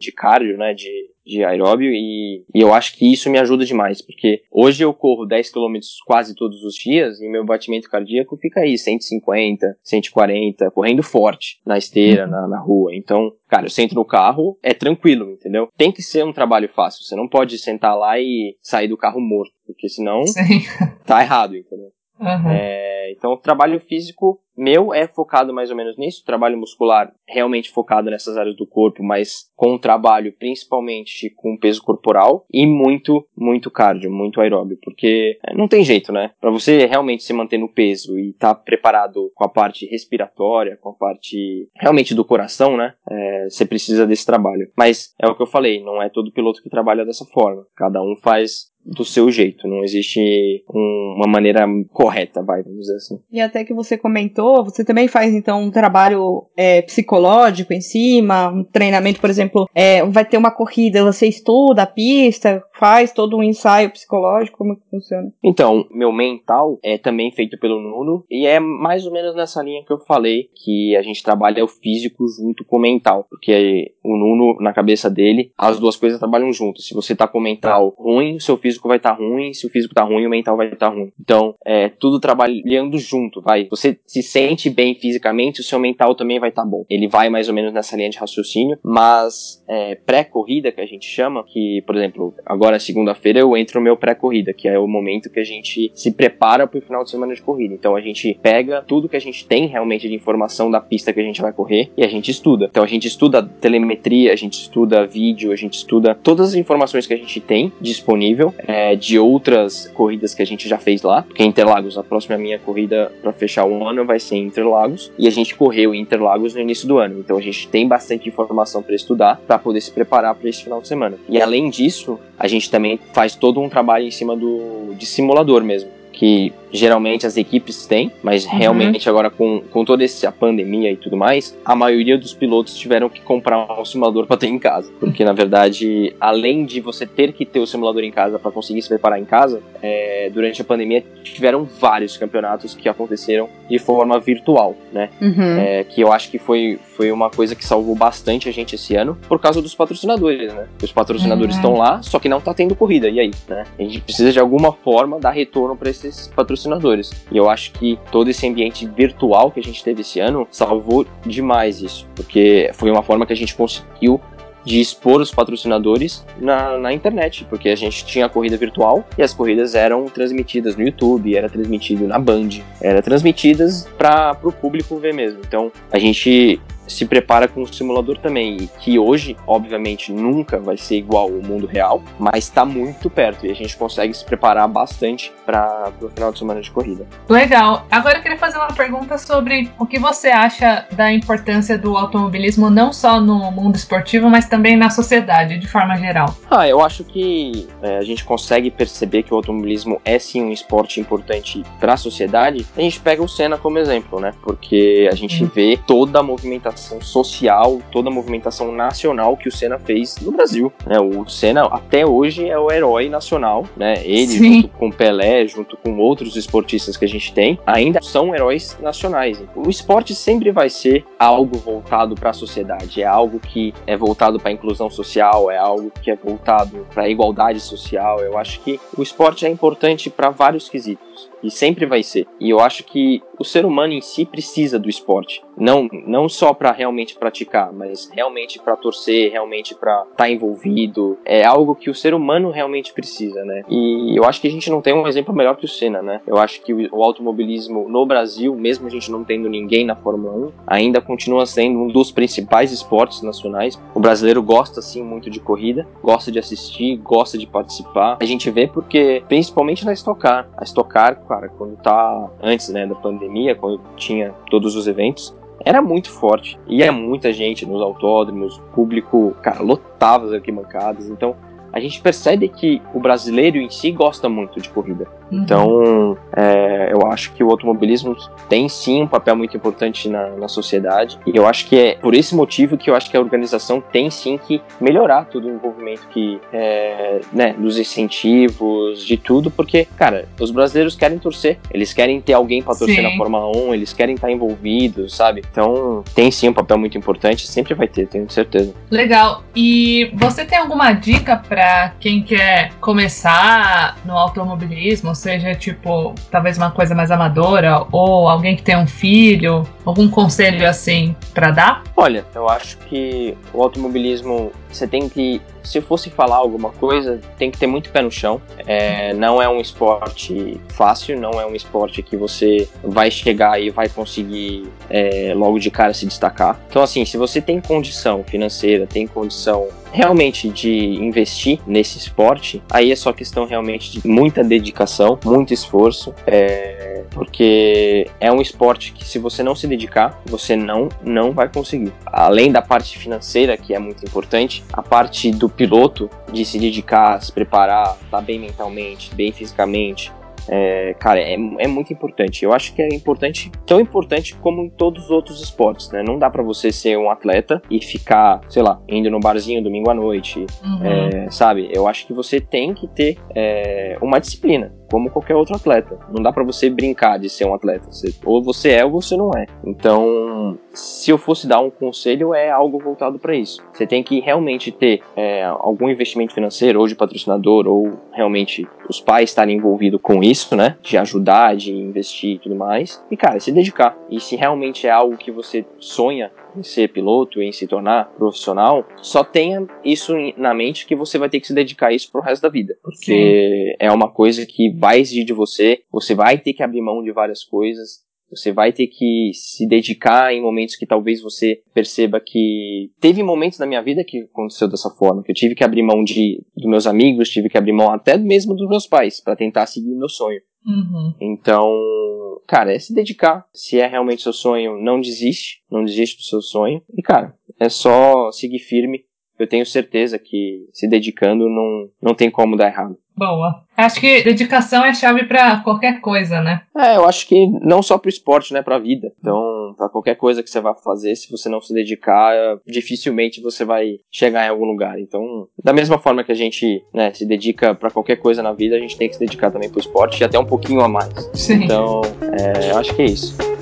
de cardio, né, de de aeróbio e, e, eu acho que isso me ajuda demais, porque hoje eu corro 10 km quase todos os dias e meu batimento cardíaco fica aí 150, 140, correndo forte na esteira, uhum. na, na rua. Então, cara, eu sento no carro, é tranquilo, entendeu? Tem que ser um trabalho fácil, você não pode sentar lá e sair do carro morto, porque senão Sim. tá errado, entendeu? Uhum. É, então, o trabalho físico meu é focado mais ou menos nisso, trabalho muscular realmente focado nessas áreas do corpo, mas com um trabalho principalmente com peso corporal e muito, muito cardio, muito aeróbio, porque é, não tem jeito, né? Para você realmente se manter no peso e estar tá preparado com a parte respiratória, com a parte realmente do coração, né? É, você precisa desse trabalho. Mas é o que eu falei, não é todo piloto que trabalha dessa forma. Cada um faz do seu jeito, não existe um, uma maneira correta, vai, vamos dizer assim. E até que você comentou, você também faz então um trabalho é, psicológico em cima, um treinamento, por exemplo, é, vai ter uma corrida, você estuda a pista, faz todo um ensaio psicológico, como que funciona? Então, meu mental é também feito pelo Nuno e é mais ou menos nessa linha que eu falei, que a gente trabalha o físico junto com o mental, porque o Nuno, na cabeça dele, as duas coisas trabalham juntas. Se você tá com o mental ruim, o seu físico físico vai estar tá ruim, se o físico tá ruim, o mental vai estar tá ruim. Então, é tudo trabalhando junto, vai. Você se sente bem fisicamente, o seu mental também vai estar tá bom. Ele vai mais ou menos nessa linha de raciocínio, mas é, pré-corrida que a gente chama, que, por exemplo, agora segunda-feira eu entro no meu pré-corrida, que é o momento que a gente se prepara para o final de semana de corrida. Então a gente pega tudo que a gente tem realmente de informação da pista que a gente vai correr e a gente estuda. Então a gente estuda telemetria, a gente estuda vídeo, a gente estuda todas as informações que a gente tem disponível é, de outras corridas que a gente já fez lá, porque Interlagos, a próxima minha corrida para fechar o ano vai ser em Interlagos, e a gente correu Interlagos no início do ano, então a gente tem bastante informação para estudar para poder se preparar para esse final de semana. E além disso, a gente também faz todo um trabalho em cima do de simulador mesmo, que geralmente as equipes têm, mas uhum. realmente agora com, com toda essa pandemia e tudo mais, a maioria dos pilotos tiveram que comprar um simulador para ter em casa. Porque na verdade, além de você ter que ter o simulador em casa para conseguir se preparar em casa, é, durante a pandemia tiveram vários campeonatos que aconteceram de forma virtual, né? Uhum. É, que eu acho que foi, foi uma coisa que salvou bastante a gente esse ano por causa dos patrocinadores, né? Os patrocinadores uhum. estão lá, só que não tá tendo corrida. E aí, né? A gente precisa de alguma forma dar retorno para esses patrocinadores. E eu acho que todo esse ambiente virtual que a gente teve esse ano salvou demais isso, porque foi uma forma que a gente conseguiu de expor os patrocinadores na, na internet, porque a gente tinha a corrida virtual e as corridas eram transmitidas no YouTube, era transmitido na Band, era transmitidas para o público ver mesmo. Então a gente se prepara com o simulador também. E que hoje, obviamente, nunca vai ser igual ao mundo real, mas está muito perto e a gente consegue se preparar bastante para o final de semana de corrida. Legal. Agora eu queria fazer uma pergunta sobre o que você acha da importância do automobilismo não só no mundo esportivo, mas também na sociedade, de forma geral. Ah, eu acho que é, a gente consegue perceber que o automobilismo é sim um esporte importante para a sociedade. A gente pega o Senna como exemplo, né? Porque a gente vê toda a movimentação social, toda a movimentação nacional que o Senna fez no Brasil. Né? O Senna até hoje é o herói nacional, né? Ele sim. junto com Pelé, junto com outros esportistas que a gente tem, ainda são heróis nacionais. O esporte sempre vai ser algo voltado para a sociedade, é algo que é voltado para a inclusão social, é algo que é voltado para a igualdade social. Eu acho que o esporte é importante para vários quesitos e sempre vai ser. E eu acho que o ser humano em si precisa do esporte, não não só para realmente praticar, mas realmente para torcer, realmente para estar tá envolvido. É algo que o ser humano realmente precisa, né? E eu acho que a gente não tem um exemplo melhor que o Senna, né? Eu acho que o automobilismo no Brasil, mesmo a gente não tendo ninguém na Fórmula 1, ainda continua sendo um dos principais esportes nacionais. O brasileiro gosta sim muito de corrida, gosta de assistir, gosta de participar. A gente vê porque principalmente na Stock Car, a Stock Car cara, quando tá antes, né, da pandemia, quando tinha todos os eventos, era muito forte. Ia muita gente nos autódromos, público, cara, lotava as arquibancadas. Então, a gente percebe que o brasileiro em si gosta muito de corrida. Uhum. Então, é, eu acho que o automobilismo tem sim um papel muito importante na, na, sociedade. E eu acho que é por esse motivo que eu acho que a organização tem sim que melhorar todo o envolvimento que, é, né, dos incentivos, de tudo, porque, cara, os brasileiros querem torcer, eles querem ter alguém para torcer sim. na Fórmula 1, eles querem estar envolvidos, sabe? Então, tem sim um papel muito importante, sempre vai ter, tenho certeza. Legal. E você tem alguma dica para quem quer começar no automobilismo? seja tipo, talvez uma coisa mais amadora, ou alguém que tem um filho, algum conselho assim para dar? Olha, eu acho que o automobilismo você tem que se fosse falar alguma coisa, tem que ter muito pé no chão. É, não é um esporte fácil, não é um esporte que você vai chegar e vai conseguir é, logo de cara se destacar. Então, assim, se você tem condição financeira, tem condição realmente de investir nesse esporte, aí é só questão realmente de muita dedicação, muito esforço, é, porque é um esporte que se você não se dedicar, você não não vai conseguir. Além da parte financeira que é muito importante, a parte do piloto de se dedicar, se preparar, estar tá bem mentalmente, bem fisicamente, é, cara, é, é muito importante. Eu acho que é importante, tão importante como em todos os outros esportes, né? Não dá para você ser um atleta e ficar, sei lá, indo no barzinho domingo à noite, uhum. é, sabe? Eu acho que você tem que ter é, uma disciplina como qualquer outro atleta. Não dá para você brincar de ser um atleta. Você, ou você é ou você não é. Então, se eu fosse dar um conselho, é algo voltado para isso. Você tem que realmente ter é, algum investimento financeiro, ou de patrocinador, ou realmente os pais estarem envolvidos com isso, né? De ajudar, de investir e tudo mais. E, cara, se dedicar. E se realmente é algo que você sonha em ser piloto, em se tornar profissional, só tenha isso na mente que você vai ter que se dedicar a isso pro resto da vida. Porque Sim. é uma coisa que vai exigir de você, você vai ter que abrir mão de várias coisas, você vai ter que se dedicar em momentos que talvez você perceba que teve momentos na minha vida que aconteceu dessa forma, que eu tive que abrir mão de dos meus amigos, tive que abrir mão até mesmo dos meus pais para tentar seguir o meu sonho. Uhum. Então, cara, é se dedicar. Se é realmente seu sonho, não desiste, não desiste do seu sonho. E cara, é só seguir firme. Eu tenho certeza que se dedicando não, não tem como dar errado. Boa. Acho que dedicação é chave para qualquer coisa, né? É, eu acho que não só pro esporte, né, pra vida. Então, para qualquer coisa que você vá fazer, se você não se dedicar, dificilmente você vai chegar em algum lugar. Então, da mesma forma que a gente, né, se dedica para qualquer coisa na vida, a gente tem que se dedicar também pro esporte e até um pouquinho a mais. Sim. Então, é, eu acho que é isso.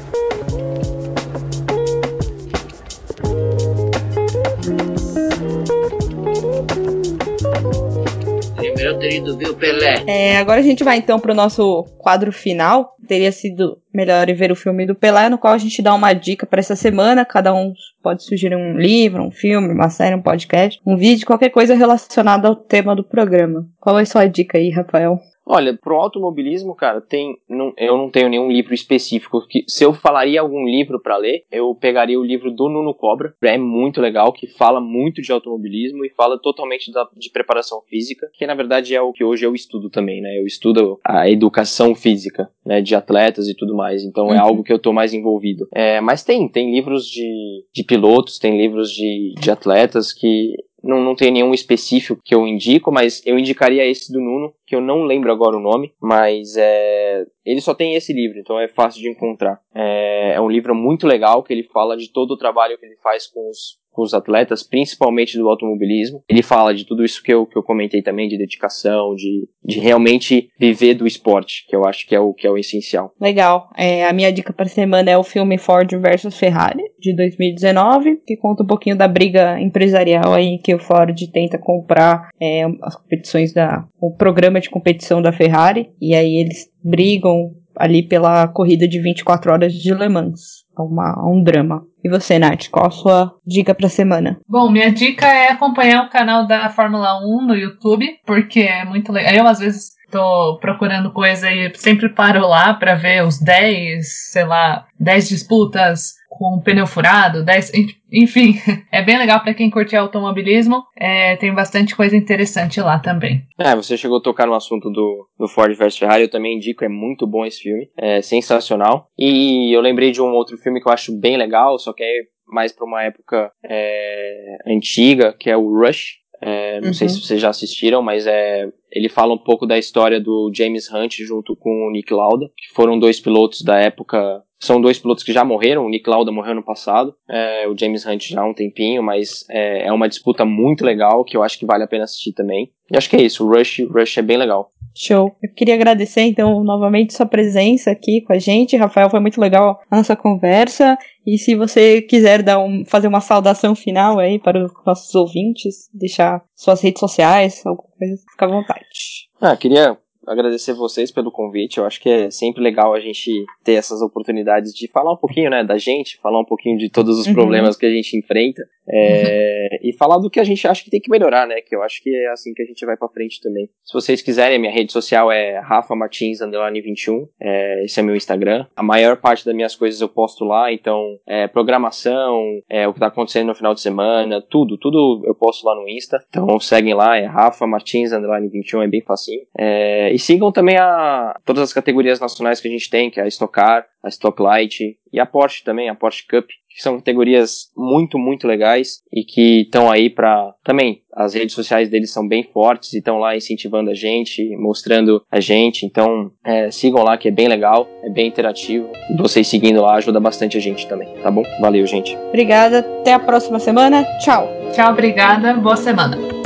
Pelé? É, agora a gente vai então pro nosso quadro final, teria sido melhor ver o filme do Pelé, no qual a gente dá uma dica para essa semana. Cada um pode sugerir um livro, um filme, uma série, um podcast, um vídeo, qualquer coisa relacionada ao tema do programa. Qual é a sua dica aí, Rafael? Olha, pro automobilismo, cara, tem, não, eu não tenho nenhum livro específico. Que, se eu falaria algum livro para ler, eu pegaria o livro do Nuno Cobra. É muito legal, que fala muito de automobilismo e fala totalmente da, de preparação física, que na verdade é o que hoje eu estudo também, né? Eu estudo a educação física, né, de atletas e tudo mais. Então é uhum. é algo que eu tô mais envolvido. É, mas tem, tem livros de, de pilotos, tem livros de, de atletas que não, não tem nenhum específico que eu indico, mas eu indicaria esse do Nuno, que eu não lembro agora o nome, mas é, ele só tem esse livro, então é fácil de encontrar. É, é um livro muito legal que ele fala de todo o trabalho que ele faz com os com os atletas, principalmente do automobilismo. Ele fala de tudo isso que eu, que eu comentei também, de dedicação, de, de realmente viver do esporte, que eu acho que é o, que é o essencial. Legal. É, a minha dica para semana é o filme Ford versus Ferrari, de 2019, que conta um pouquinho da briga empresarial aí que o Ford tenta comprar é, as competições da. o programa de competição da Ferrari, e aí eles brigam ali pela corrida de 24 horas de Le Mans. Uma, um drama. E você, Nath, qual a sua dica pra semana? Bom, minha dica é acompanhar o canal da Fórmula 1 no YouTube, porque é muito legal. Eu, às vezes, tô procurando coisa e sempre paro lá para ver os 10, sei lá, 10 disputas com pneu furado, 10, enfim, é bem legal para quem curte automobilismo, é, tem bastante coisa interessante lá também. É, você chegou a tocar no assunto do, do Ford vs Ferrari, eu também indico, é muito bom esse filme, é sensacional. E eu lembrei de um outro filme que eu acho bem legal, só que é mais para uma época é, antiga, que é o Rush. É, não uhum. sei se vocês já assistiram, mas é, ele fala um pouco da história do James Hunt junto com o Nick Lauda, que foram dois pilotos da época são dois pilotos que já morreram, o Nick Lauda morreu no passado, é, o James Hunt já há um tempinho, mas é, é, uma disputa muito legal que eu acho que vale a pena assistir também. E acho que é isso, o Rush, Rush é bem legal. Show. Eu queria agradecer, então, novamente sua presença aqui com a gente. Rafael, foi muito legal a nossa conversa. E se você quiser dar um, fazer uma saudação final aí para os nossos ouvintes, deixar suas redes sociais, alguma coisa, fica à vontade. Ah, queria agradecer vocês pelo convite. Eu acho que é sempre legal a gente ter essas oportunidades de falar um pouquinho, né, da gente, falar um pouquinho de todos os uhum. problemas que a gente enfrenta é, uhum. e falar do que a gente acha que tem que melhorar, né, que eu acho que é assim que a gente vai para frente também. Se vocês quiserem, a minha rede social é Rafa Martins 21. É, esse é meu Instagram. A maior parte das minhas coisas eu posto lá, então é, programação, é, o que tá acontecendo no final de semana, tudo, tudo eu posto lá no Insta. Então seguem lá, é Rafa Martins 21, é bem facinho. É, e sigam também a, todas as categorias nacionais que a gente tem, que é a Stock Car, a Stock Light e a Porsche também, a Porsche Cup, que são categorias muito, muito legais e que estão aí para também as redes sociais deles são bem fortes e estão lá incentivando a gente, mostrando a gente. Então é, sigam lá que é bem legal, é bem interativo. E vocês seguindo lá ajuda bastante a gente também, tá bom? Valeu, gente. Obrigada. Até a próxima semana. Tchau. Tchau, obrigada. Boa semana.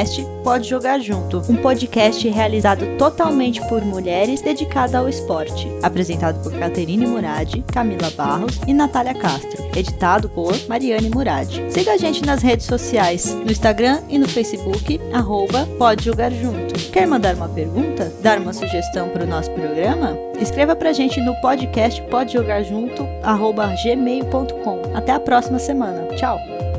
Podcast Pode Jogar Junto, um podcast realizado totalmente por mulheres dedicado ao esporte, apresentado por Caterine Murad, Camila Barros e Natália Castro, editado por Mariane Murad. Siga a gente nas redes sociais, no Instagram e no Facebook, arroba Pode Jogar Junto. Quer mandar uma pergunta? Dar uma sugestão para o nosso programa? Escreva pra gente no podcast Pode Jogar Junto, arroba gmail.com. Até a próxima semana. Tchau!